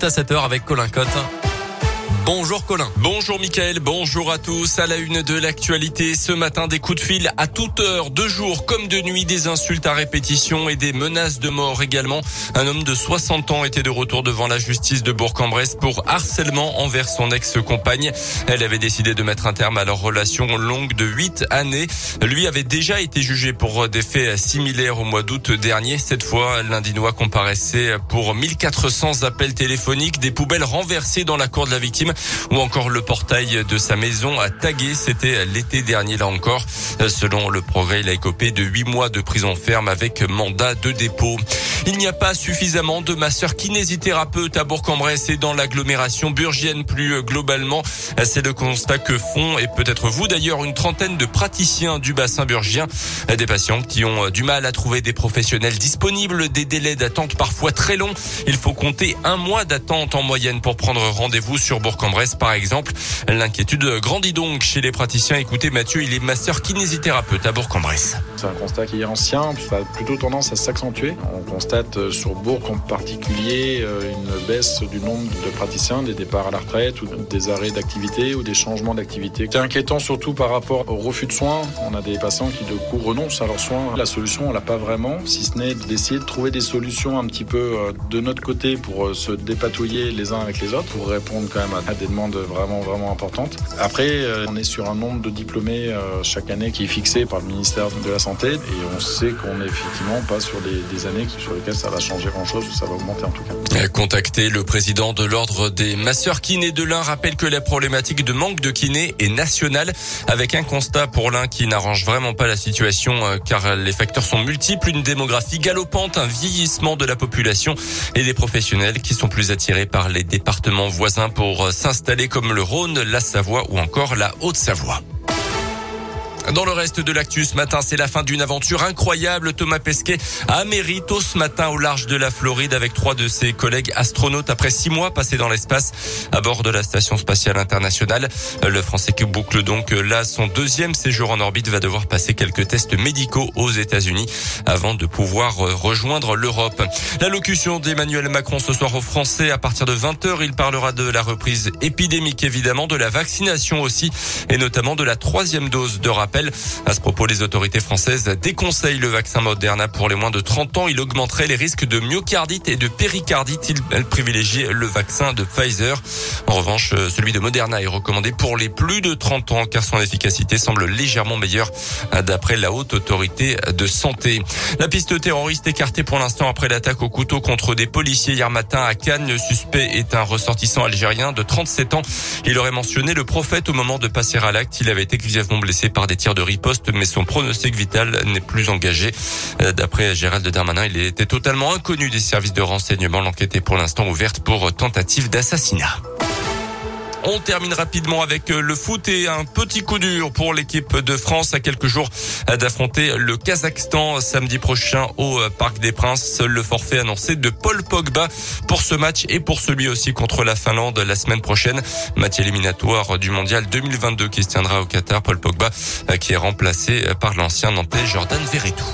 à 7h avec Colin Cotte. Bonjour Colin. Bonjour Mickaël, bonjour à tous. À la une de l'actualité, ce matin, des coups de fil à toute heure, de jour comme de nuit, des insultes à répétition et des menaces de mort également. Un homme de 60 ans était de retour devant la justice de Bourg-en-Bresse pour harcèlement envers son ex-compagne. Elle avait décidé de mettre un terme à leur relation longue de 8 années. Lui avait déjà été jugé pour des faits similaires au mois d'août dernier. Cette fois, l'Indinois comparaissait pour 1400 appels téléphoniques, des poubelles renversées dans la cour de la victime ou encore le portail de sa maison à tagué. C'était l'été dernier là encore. Selon le progrès, il a écopé de huit mois de prison ferme avec mandat de dépôt. Il n'y a pas suffisamment de masseurs kinésithérapeutes à Bourg-en-Bresse et dans l'agglomération burgienne plus globalement. C'est le constat que font et peut-être vous d'ailleurs une trentaine de praticiens du bassin burgien. Des patients qui ont du mal à trouver des professionnels disponibles, des délais d'attente parfois très longs. Il faut compter un mois d'attente en moyenne pour prendre rendez-vous sur Bourg-en-Bresse par exemple. L'inquiétude grandit donc chez les praticiens. Écoutez Mathieu, il est masseur kinésithérapeute à Bourg-en-Bresse. C'est un constat qui est ancien, ça a plutôt tendance à s'accentuer. On constate euh, sur Bourg en particulier euh, une baisse du nombre de praticiens, des départs à la retraite ou des arrêts d'activité ou des changements d'activité. C'est inquiétant surtout par rapport au refus de soins. On a des patients qui de coup renoncent à leurs soins. La solution, on l'a pas vraiment, si ce n'est d'essayer de trouver des solutions un petit peu euh, de notre côté pour se dépatouiller les uns avec les autres, pour répondre quand même à des demandes vraiment vraiment importantes. Après, on est sur un nombre de diplômés chaque année qui est fixé par le ministère de la Santé et on sait qu'on est effectivement pas sur des, années sur lesquelles ça va changer grand-chose ou ça va augmenter en tout cas. Contacté, le président de l'ordre des masseurs kinés de l'Ain rappelle que la problématique de manque de kinés est nationale avec un constat pour l'Ain qui n'arrange vraiment pas la situation euh, car les facteurs sont multiples, une démographie galopante, un vieillissement de la population et des professionnels qui sont plus attirés par les départements voisins pour euh, s'installer comme le Rhône, la Savoie ou encore la Haute-Savoie. Dans le reste de l'actu ce matin, c'est la fin d'une aventure incroyable. Thomas Pesquet a mérito ce matin au large de la Floride avec trois de ses collègues astronautes après six mois passés dans l'espace à bord de la station spatiale internationale. Le Français qui boucle donc là son deuxième séjour en orbite va devoir passer quelques tests médicaux aux États-Unis avant de pouvoir rejoindre l'Europe. L'allocution d'Emmanuel Macron ce soir aux Français à partir de 20h, il parlera de la reprise épidémique évidemment, de la vaccination aussi et notamment de la troisième dose de rappel à ce propos, les autorités françaises déconseillent le vaccin Moderna pour les moins de 30 ans. Il augmenterait les risques de myocardite et de péricardite. Il privilégie le vaccin de Pfizer. En revanche, celui de Moderna est recommandé pour les plus de 30 ans car son efficacité semble légèrement meilleure d'après la haute autorité de santé. La piste terroriste écartée pour l'instant après l'attaque au couteau contre des policiers hier matin à Cannes. Le suspect est un ressortissant algérien de 37 ans. Il aurait mentionné le prophète au moment de passer à l'acte. Il avait été grièvement blessé par des tirs de riposte, mais son pronostic vital n'est plus engagé. Euh, d'après Gérald Darmanin, il était totalement inconnu des services de renseignement. L'enquête est pour l'instant ouverte pour tentative d'assassinat. On termine rapidement avec euh, le foot et un petit coup dur pour l'équipe de France à quelques jours d'affronter le Kazakhstan samedi prochain au euh, Parc des Princes. Le forfait annoncé de Paul Pogba pour ce match et pour celui aussi contre la Finlande la semaine prochaine. Match éliminatoire du mondial 2022 qui se tiendra au Qatar. Paul Pogba euh, qui est remplacé par l'ancien Nantais Jordan Verretou.